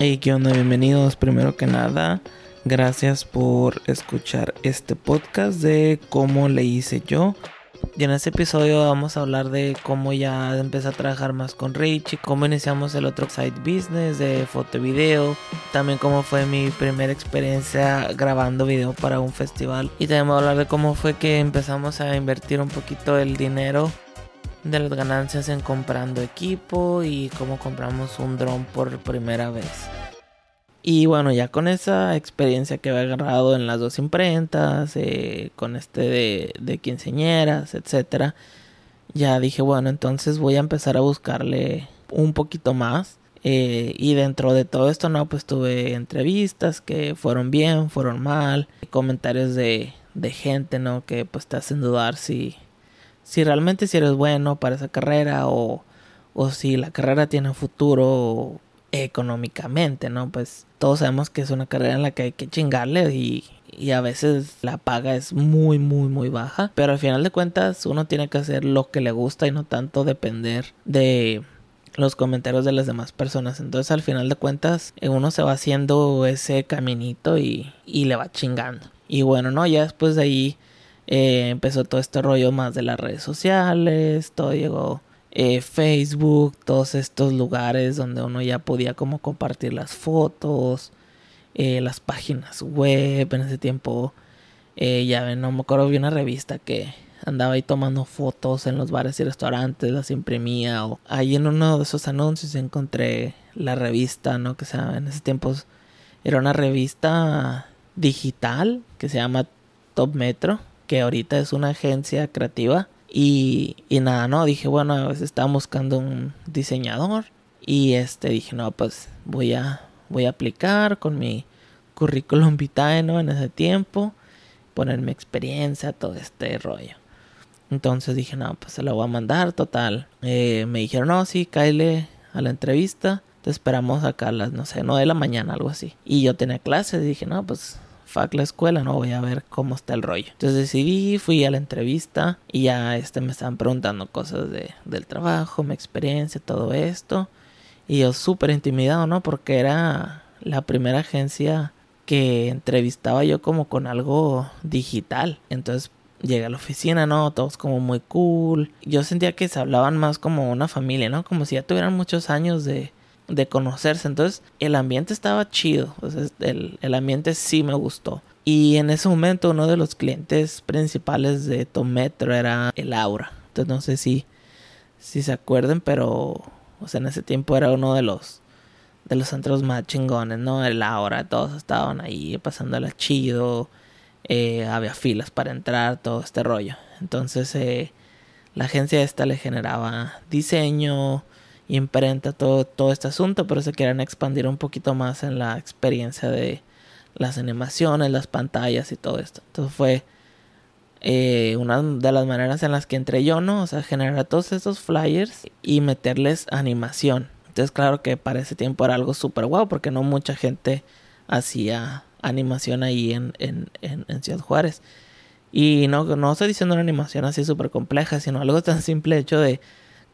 Hey, ¿qué onda? Bienvenidos primero que nada. Gracias por escuchar este podcast de cómo le hice yo. Y en este episodio vamos a hablar de cómo ya empecé a trabajar más con Richie, cómo iniciamos el otro side business de foto y video, también cómo fue mi primera experiencia grabando video para un festival y también a hablar de cómo fue que empezamos a invertir un poquito el dinero de las ganancias en comprando equipo y cómo compramos un dron por primera vez. Y bueno, ya con esa experiencia que había agarrado en las dos imprentas, eh, con este de, de quinceñeras, etcétera, ya dije, bueno, entonces voy a empezar a buscarle un poquito más. Eh, y dentro de todo esto, no, pues tuve entrevistas que fueron bien, fueron mal, comentarios de, de gente, ¿no? Que pues te hacen dudar si, si realmente si eres bueno para esa carrera o, o si la carrera tiene futuro económicamente, ¿no? Pues todos sabemos que es una carrera en la que hay que chingarle y, y, a veces la paga es muy, muy, muy baja. Pero al final de cuentas uno tiene que hacer lo que le gusta y no tanto depender de los comentarios de las demás personas. Entonces al final de cuentas uno se va haciendo ese caminito y, y le va chingando. Y bueno, no, ya después de ahí eh, empezó todo este rollo más de las redes sociales, todo llegó eh, Facebook, todos estos lugares donde uno ya podía como compartir las fotos, eh, las páginas web. En ese tiempo, eh, ya no me acuerdo, vi una revista que andaba ahí tomando fotos en los bares y restaurantes, las imprimía. O ahí en uno de esos anuncios encontré la revista, ¿no? Que sea, en ese tiempo era una revista digital que se llama Top Metro, que ahorita es una agencia creativa y, y nada, no, dije, bueno, a veces estaba buscando un diseñador. Y este dije, no, pues voy a, voy a aplicar con mi currículum vitae, ¿no? En ese tiempo. Poner mi experiencia, todo este rollo. Entonces dije, no, pues se lo voy a mandar, total. Eh, me dijeron, no, sí, cáele a la entrevista. Te esperamos acá a las, no sé, no de la mañana, algo así. Y yo tenía clases, dije, no, pues fuck la escuela, no voy a ver cómo está el rollo. Entonces decidí, fui a la entrevista y ya este me estaban preguntando cosas de, del trabajo, mi experiencia, todo esto. Y yo súper intimidado, ¿no? Porque era la primera agencia que entrevistaba yo como con algo digital. Entonces llegué a la oficina, ¿no? Todos como muy cool. Yo sentía que se hablaban más como una familia, ¿no? Como si ya tuvieran muchos años de, de conocerse. Entonces, el ambiente estaba chido. el, el, ambiente sí me gustó. Y en ese momento, uno de los clientes principales de Tometro era el Aura. Entonces, no sé si, si se acuerden, pero, o sea, en ese tiempo era uno de los de los centros más chingones, ¿no? El Aura, todos estaban ahí pasándola chido. Eh, había filas para entrar, todo este rollo. Entonces, eh, la agencia esta le generaba diseño, imprenta todo, todo este asunto, pero se quieren expandir un poquito más en la experiencia de las animaciones, las pantallas y todo esto. Entonces fue eh, una de las maneras en las que entré yo, ¿no? O sea, generar todos esos flyers y meterles animación. Entonces, claro que para ese tiempo era algo súper guau, porque no mucha gente hacía animación ahí en, en, en, en Ciudad Juárez. Y no, no estoy diciendo una animación así súper compleja, sino algo tan simple hecho de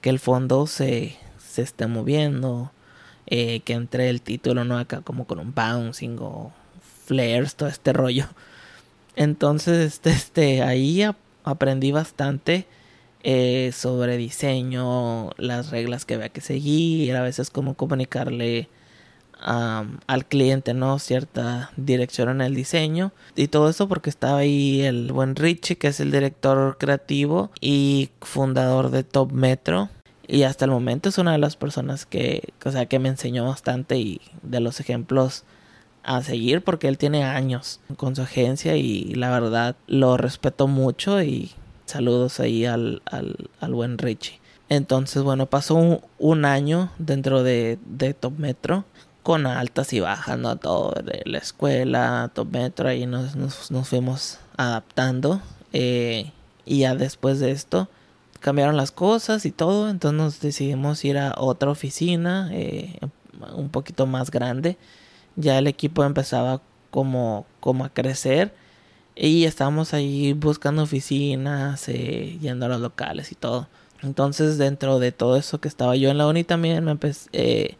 que el fondo se, se esté moviendo, eh, que entre el título, ¿no? Acá como con un bouncing o flares, todo este rollo. Entonces, este, este ahí aprendí bastante eh, sobre diseño, las reglas que había que seguir, a veces cómo comunicarle al cliente, ¿no? Cierta dirección en el diseño. Y todo eso porque estaba ahí el buen Richie, que es el director creativo y fundador de Top Metro. Y hasta el momento es una de las personas que, o sea, que me enseñó bastante y de los ejemplos a seguir porque él tiene años con su agencia y la verdad lo respeto mucho y saludos ahí al, al, al buen Richie. Entonces, bueno, pasó un, un año dentro de, de, Top Metro con altas y bajas, ¿no? Todo de la escuela, Top Metro, ahí nos, nos, nos fuimos adaptando. Eh, y ya después de esto, cambiaron las cosas y todo, entonces nos decidimos ir a otra oficina eh, un poquito más grande. Ya el equipo empezaba como, como a crecer y estábamos ahí buscando oficinas, eh, yendo a los locales y todo. Entonces dentro de todo eso que estaba yo en la uni también me eh,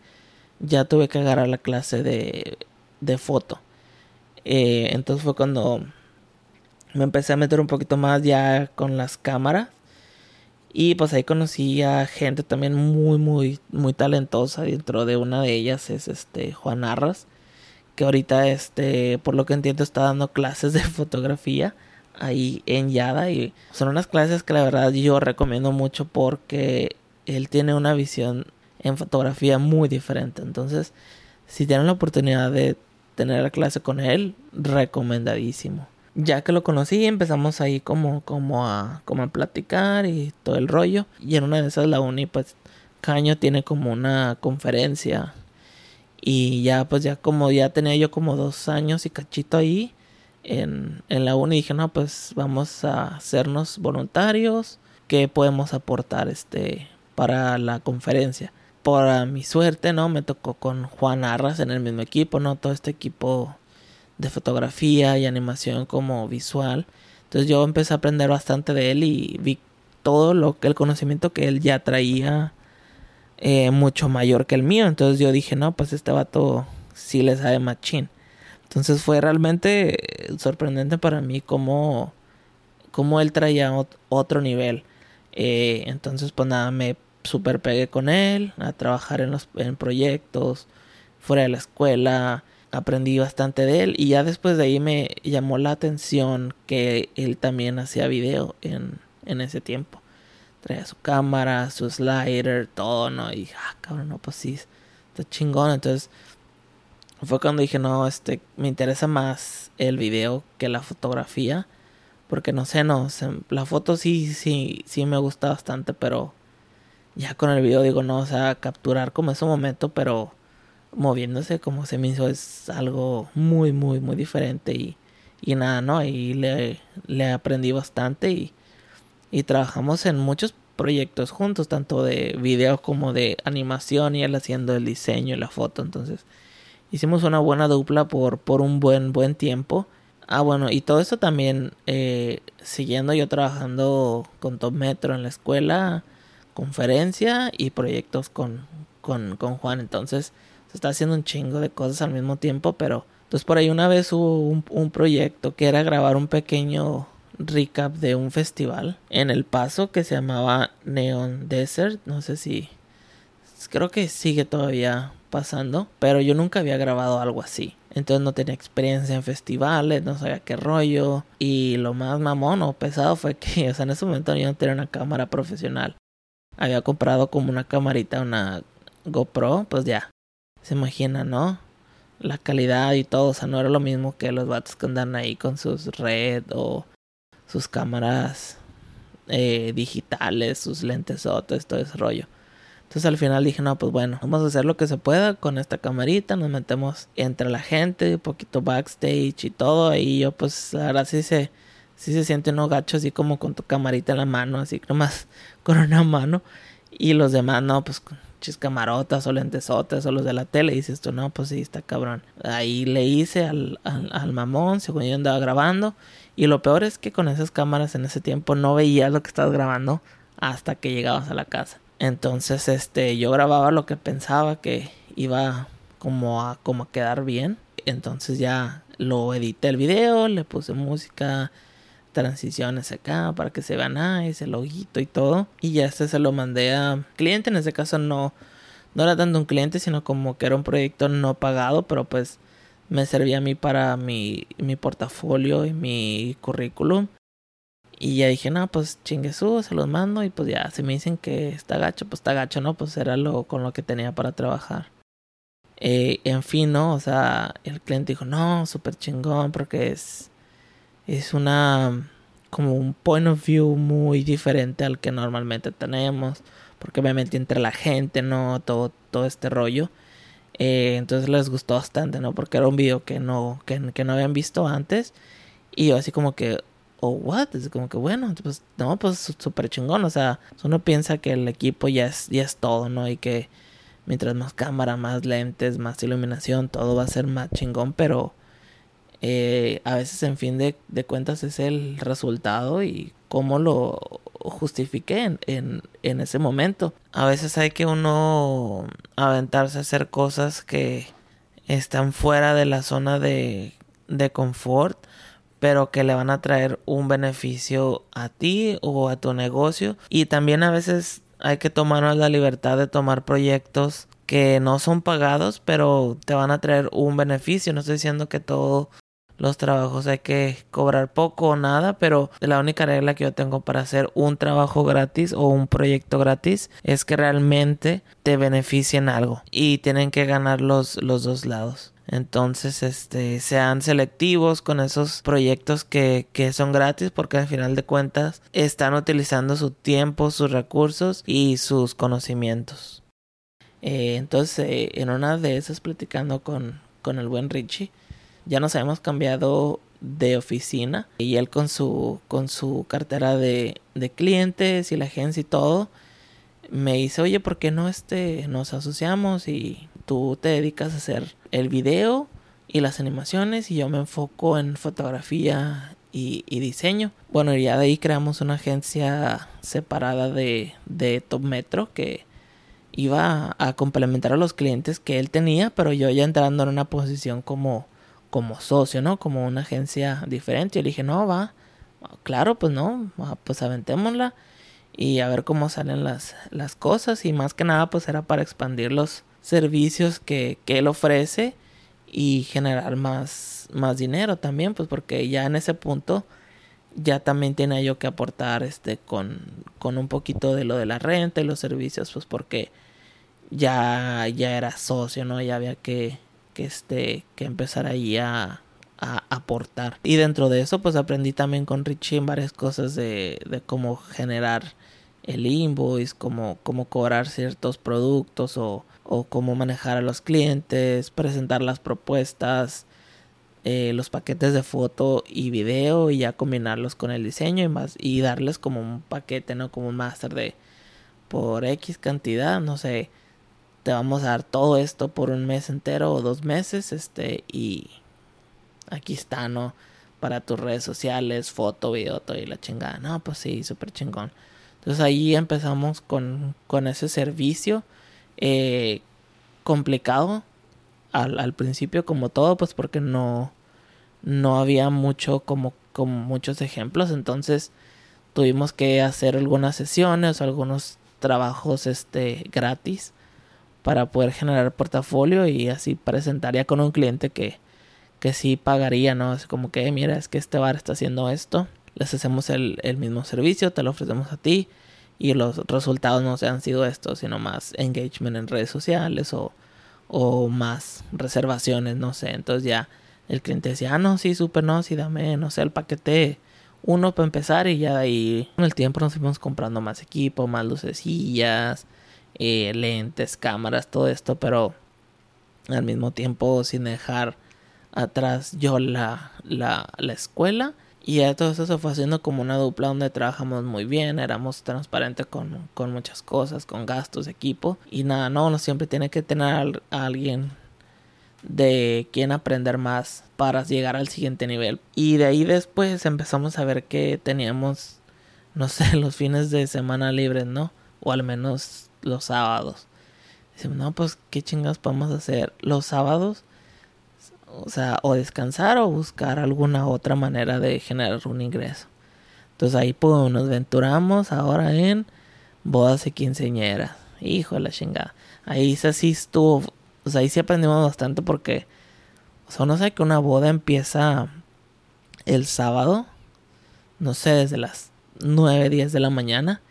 ya tuve que agarrar la clase de, de foto. Entonces fue cuando me empecé a meter un poquito más ya con las cámaras. Y pues ahí conocí a gente también muy, muy, muy talentosa. Dentro de una de ellas es este Juan Arras. Que ahorita, este, por lo que entiendo, está dando clases de fotografía ahí en Yada. Y son unas clases que la verdad yo recomiendo mucho porque él tiene una visión en fotografía muy diferente. Entonces, si tienen la oportunidad de tener la clase con él, recomendadísimo. Ya que lo conocí, empezamos ahí como, como, a, como a platicar y todo el rollo. Y en una de esas la uni, pues, Caño tiene como una conferencia. Y ya, pues, ya como ya tenía yo como dos años y cachito ahí en, en la uni, dije, no, pues, vamos a hacernos voluntarios. ¿Qué podemos aportar este para la conferencia? Por mi suerte, ¿no? Me tocó con Juan Arras en el mismo equipo, ¿no? Todo este equipo de fotografía y animación como visual. Entonces yo empecé a aprender bastante de él y vi todo lo que el conocimiento que él ya traía eh, mucho mayor que el mío. Entonces yo dije, no, pues este vato sí le sabe machín. Entonces fue realmente sorprendente para mí cómo, cómo él traía otro nivel. Eh, entonces pues nada, me super pegué con él a trabajar en los en proyectos fuera de la escuela aprendí bastante de él y ya después de ahí me llamó la atención que él también hacía video en, en ese tiempo. Traía su cámara, su slider, todo, ¿no? Y ah, cabrón, no, pues sí, está chingón. Entonces fue cuando dije, no, este, me interesa más el video que la fotografía. Porque no sé, no, la foto sí, sí, sí me gusta bastante, pero ya con el video digo, no, o sea, capturar como ese momento, pero moviéndose como se me hizo es algo muy, muy, muy diferente y, y nada, ¿no? Ahí le, le aprendí bastante y, y trabajamos en muchos proyectos juntos, tanto de video como de animación y él haciendo el diseño y la foto, entonces hicimos una buena dupla por, por un buen, buen tiempo. Ah, bueno, y todo eso también eh, siguiendo yo trabajando con Top Metro en la escuela, conferencia y proyectos con, con, con Juan, entonces está haciendo un chingo de cosas al mismo tiempo, pero entonces por ahí una vez hubo un, proyecto que era grabar un pequeño recap de un festival en El Paso que se llamaba Neon Desert, no sé si creo que sigue todavía pasando, pero yo nunca había grabado algo así. Entonces no tenía experiencia en festivales, no sabía qué rollo. Y lo más mamón o pesado fue que, o sea, en ese momento yo no tenía una cámara profesional. Había comprado como una camarita, una GoPro, pues ya, se imagina, ¿no? La calidad y todo, o sea, no era lo mismo que los vatos que andan ahí con sus red o sus cámaras eh, digitales, sus lentes todo ese rollo. Entonces al final dije, no, pues bueno, vamos a hacer lo que se pueda con esta camarita, nos metemos entre la gente, un poquito backstage y todo, y yo pues ahora sí se, sí se siente uno gacho así como con tu camarita en la mano, así nomás con una mano, y los demás no, pues camarotas o lentesotes o los de la tele. Y dices tú, no, pues sí, está cabrón. Ahí le hice al, al, mamón, según yo andaba grabando. Y lo peor es que con esas cámaras en ese tiempo no veías lo que estabas grabando hasta que llegabas a la casa. Entonces, este, yo grababa lo que pensaba que iba como a, como a quedar bien. Entonces ya lo edité el video, le puse música, transiciones acá para que se vean nice, el loguito y todo. Y ya este se lo mandé a cliente, en ese caso no, no era tanto un cliente, sino como que era un proyecto no pagado, pero pues me servía a mí para mi, mi portafolio y mi currículum. Y ya dije, no, pues chinguesú, se los mando y pues ya, si me dicen que está gacho, pues está gacho, ¿no? Pues era lo con lo que tenía para trabajar. Eh, en fin, ¿no? O sea, el cliente dijo, no, súper chingón porque es es una como un point of view muy diferente al que normalmente tenemos porque obviamente entre la gente no todo todo este rollo. Eh, entonces les gustó bastante no porque era un video que no que, que no habían visto antes. Y yo así como que oh what es como que bueno pues no pues súper chingón o sea uno piensa que el equipo ya es ya es todo no y que mientras más cámara más lentes más iluminación todo va a ser más chingón pero Eh, a veces en fin de, cuentas es el resultado y cómo lo justifique en, en, ese momento. A veces hay que uno aventarse a hacer cosas que están fuera de la zona de, de confort pero que le van a traer un beneficio a ti o a tu negocio. Y también a veces hay que tomarnos la libertad de tomar proyectos que no son pagados, pero te van a traer un beneficio. No estoy diciendo que todos los trabajos hay que cobrar poco o nada, pero la única regla que yo tengo para hacer un trabajo gratis o un proyecto gratis es que realmente te beneficien algo y tienen que ganar los, los dos lados. Entonces, este, sean selectivos con esos proyectos que, que, son gratis porque al final de cuentas están utilizando su tiempo, sus recursos y sus conocimientos. Eh, entonces, eh, en una de esas platicando con, con el buen Richie, ya nos habíamos cambiado de oficina y él con su, con su cartera de, de clientes y la agencia y todo, me dice, oye, ¿por qué no este, nos asociamos y tú te dedicas a hacer el video y las animaciones y yo me enfoco en fotografía y, diseño. Bueno, ya de ahí creamos una agencia separada de, de Top Metro que iba a complementar a los clientes que él tenía, pero yo ya entrando en una posición como, como socio, ¿no? Como una agencia diferente. Yo le dije, no, va, claro, pues no, pues aventémosla y a ver cómo salen las, las cosas y más que nada pues era para expandir los, servicios que, que él ofrece y generar más, más dinero también, pues porque ya en ese punto ya también tenía yo que aportar este con, con un poquito de lo de la renta y los servicios, pues porque ya, ya era socio, ¿no? Ya había que, que este, que empezar ahí a, a aportar. Y dentro de eso, pues aprendí también con Richie varias cosas de, de cómo generar el invoice, cómo, cómo cobrar ciertos productos o, o cómo manejar a los clientes, presentar las propuestas, eh, los paquetes de foto y video y ya combinarlos con el diseño y más y darles como un paquete, ¿no? Como un máster de por X cantidad, no sé, te vamos a dar todo esto por un mes entero o dos meses, este, y aquí está, ¿no? Para tus redes sociales, foto, video, todo y la chingada. No, pues sí, súper chingón. Entonces ahí empezamos con, con ese servicio eh, complicado al, principio como todo, pues porque no, no había mucho como, como muchos ejemplos, entonces tuvimos que hacer algunas sesiones, algunos trabajos este gratis para poder generar portafolio y así presentaría con un cliente que, que sí pagaría, ¿no? Es como que, mira, es que este bar está haciendo esto, les hacemos el, el mismo servicio, te lo ofrecemos a ti, y los resultados no se han sido estos, sino más engagement en redes sociales o, o más reservaciones, no sé. Entonces ya el cliente decía, ah, no, sí, súper, no, sí, dame, no sé, el paquete uno para empezar y ya de ahí con el tiempo nos fuimos comprando más equipo, más lucecillas, eh, lentes, cámaras, todo esto, pero al mismo tiempo sin dejar atrás yo la, la, la escuela y ya todo eso se fue haciendo como una dupla donde trabajamos muy bien, éramos transparentes con, con muchas cosas, con gastos, equipo. Y nada, no, uno siempre tiene que tener a alguien de quien aprender más para llegar al siguiente nivel. Y de ahí después empezamos a ver que teníamos, no sé, los fines de semana libres, ¿no? O al menos los sábados. Decimos, no, pues qué chingas podemos hacer los sábados o sea, o descansar o buscar alguna otra manera de generar un ingreso. Entonces ahí pues nos aventuramos ahora en bodas y quinceñeras. Hijo de la chingada. Ahí sí estuvo, o sea, ahí sí aprendimos bastante porque, o sea, que una boda empieza el sábado, no sé, desde las 9, 10 de la mañana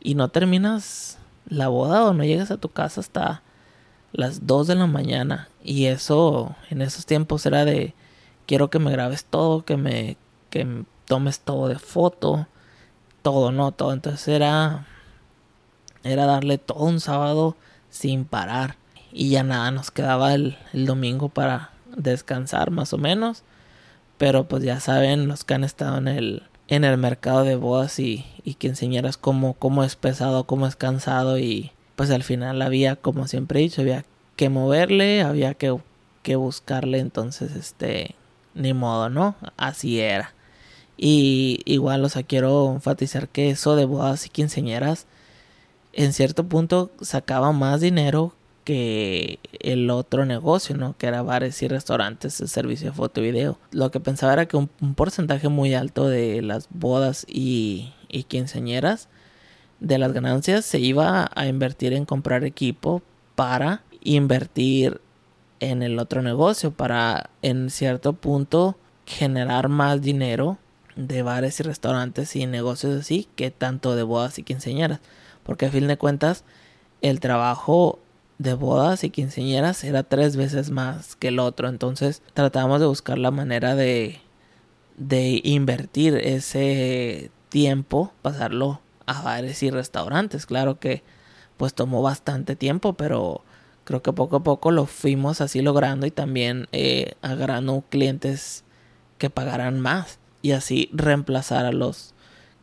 y no terminas la boda o no llegas a tu casa hasta las 2 de la mañana. Y eso en esos tiempos era de quiero que me grabes todo, que me que tomes todo de foto, todo, no, todo. Entonces era era darle todo un sábado sin parar. Y ya nada, nos quedaba el, el domingo para descansar más o menos. Pero pues ya saben los que han estado en el, en el mercado de bodas y, y que enseñaras cómo, cómo es pesado, cómo es cansado y, pues al final había, como siempre he dicho, había que moverle, había que, que buscarle entonces este ni modo, ¿no? Así era. Y igual, o sea, quiero enfatizar que eso de bodas y quinceañeras, en cierto punto sacaba más dinero que el otro negocio, ¿no? Que era bares y restaurantes, el servicio de foto y video. Lo que pensaba era que un, porcentaje muy alto de las bodas y, y quinceañeras de las ganancias se iba a invertir en comprar equipo para invertir en el otro negocio, para en cierto punto generar más dinero de bares y restaurantes y negocios así que tanto de bodas y quinceañeras. Porque a fin de cuentas el trabajo de bodas y quinceañeras era tres veces más que el otro. Entonces tratamos de buscar la manera de, de invertir ese tiempo, pasarlo a bares y restaurantes. Claro que pues tomó bastante tiempo, pero creo que poco a poco lo fuimos así logrando y también eh, agarrando clientes que pagaran más y así reemplazar a los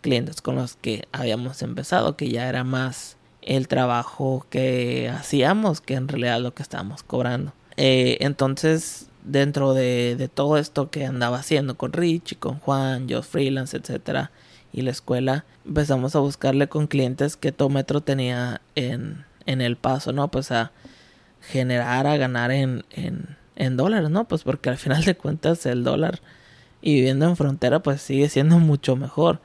clientes con los que habíamos empezado, que ya era más el trabajo que hacíamos que en realidad lo que estábamos cobrando. Eh, entonces, dentro de, de, todo esto que andaba haciendo con Rich y con Juan, yo freelance, etcétera, y la escuela, empezamos a buscarle con clientes que todo metro tenía en, en el paso, ¿no? Pues a generar, a ganar en, en, en dólares, ¿no? Pues porque al final de cuentas el dólar y viviendo en frontera pues sigue siendo mucho mejor.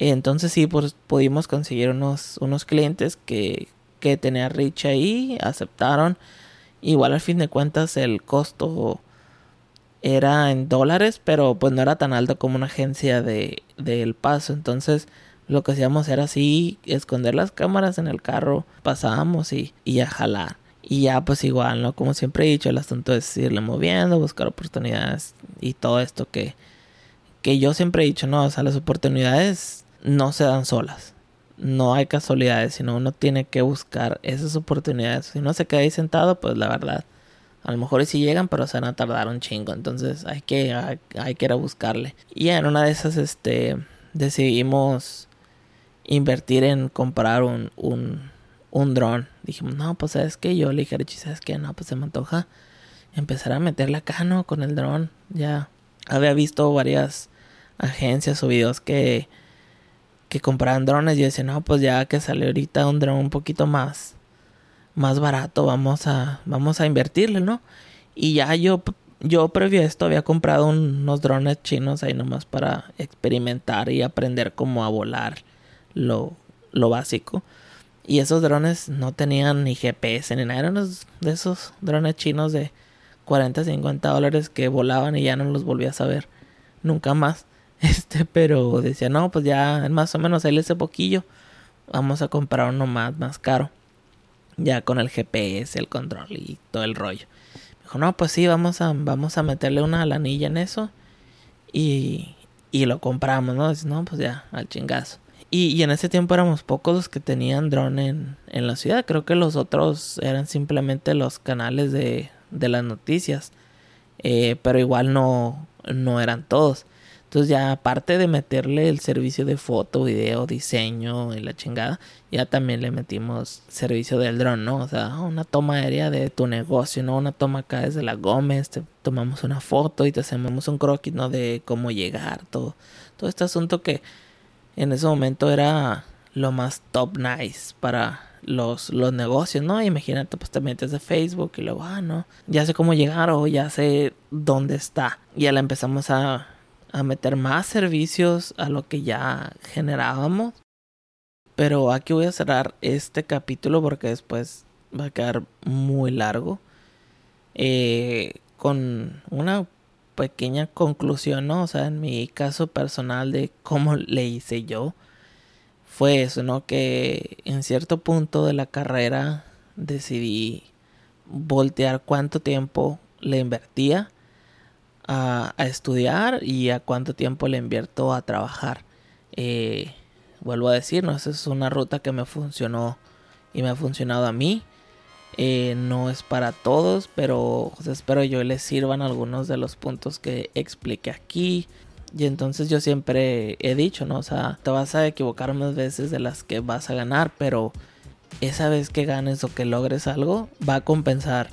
Entonces sí, pues pudimos conseguir unos, unos clientes que, que tenía Rich ahí, aceptaron. Igual al fin de cuentas el costo era en dólares, pero pues no era tan alto como una agencia de, El Paso. Entonces lo que hacíamos era así, esconder las cámaras en el carro, pasábamos y, y a jalar. Y ya pues igual, ¿no? Como siempre he dicho, el asunto es irle moviendo, buscar oportunidades y todo esto que, que yo siempre he dicho, no, o sea, las oportunidades no se dan solas. No hay casualidades, sino uno tiene que buscar esas oportunidades. Si no se queda ahí sentado, pues la verdad, a lo mejor sí llegan, pero se van a tardar un chingo. Entonces hay que, hay, que ir a buscarle. Y en una de esas, este, decidimos invertir en comprar un, un, un dron. Dijimos, no, pues sabes que yo le dije a ¿sabes qué? No, pues se me antoja empezar a meterle acá, ¿no? Con el dron. Ya había visto varias agencias o videos que que compraban drones. Yo decía, no, pues ya que sale ahorita un dron un poquito más, más barato, vamos a, vamos a invertirle, ¿no? Y ya yo, yo previo a esto había comprado unos drones chinos ahí nomás para experimentar y aprender cómo a volar lo, lo básico. Y esos drones no tenían ni GPS ni nada, eran de esos drones chinos de 40, 50 dólares que volaban y ya no los volví a saber nunca más. Este, pero decía, no, pues ya más o menos él ese poquillo. Vamos a comprar uno más, más caro. Ya con el GPS, el control y todo el rollo. dijo, no, pues sí, vamos a, vamos a meterle una lanilla en eso. Y, y lo compramos, ¿no? Dice, no, pues ya, al chingazo. Y, y, en ese tiempo éramos pocos los que tenían drone en, en la ciudad. Creo que los otros eran simplemente los canales de, de las noticias. Eh, pero igual no, no eran todos. Entonces ya aparte de meterle el servicio de foto, video, diseño y la chingada, ya también le metimos servicio del dron, ¿no? O sea, una toma aérea de tu negocio, ¿no? Una toma acá desde la Gómez, te tomamos una foto y te hacemos un croquis, ¿no? De cómo llegar, todo. Todo este asunto que en ese momento era lo más top nice para los, los negocios, ¿no? Imagínate, pues te metes de Facebook y luego, ah, no, ya sé cómo llegar o ya sé dónde está. Ya la empezamos a a meter más servicios a lo que ya generábamos. Pero aquí voy a cerrar este capítulo porque después va a quedar muy largo. Eh, con una pequeña conclusión, ¿no? O sea, en mi caso personal de cómo le hice yo, fue eso, ¿no? Que en cierto punto de la carrera decidí voltear cuánto tiempo le invertía a, estudiar y a cuánto tiempo le invierto a trabajar. Eh, vuelvo a decir, ¿no? esa es una ruta que me funcionó y me ha funcionado a mí. Eh, no es para todos, pero espero yo les sirvan algunos de los puntos que expliqué aquí. Y entonces yo siempre he dicho, ¿no? O sea, te vas a equivocar más veces de las que vas a ganar, pero esa vez que ganes o que logres algo va a compensar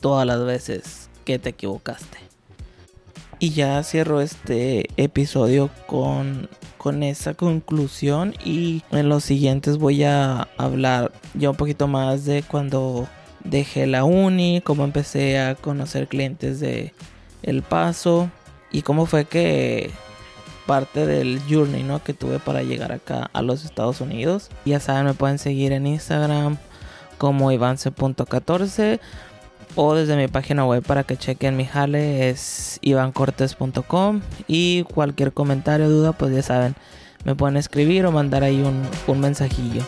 todas las veces que te equivocaste. Y ya cierro este episodio con, con esa conclusión y en los siguientes voy a hablar ya un poquito más de cuando dejé la uni, cómo empecé a conocer clientes de El Paso y cómo fue que parte del journey ¿no? que tuve para llegar acá a los Estados Unidos. Ya saben, me pueden seguir en Instagram como ivance.14 o desde mi página web para que chequen mi jale es ivancortes.com y cualquier comentario duda pues ya saben me pueden escribir o mandar ahí un, un mensajillo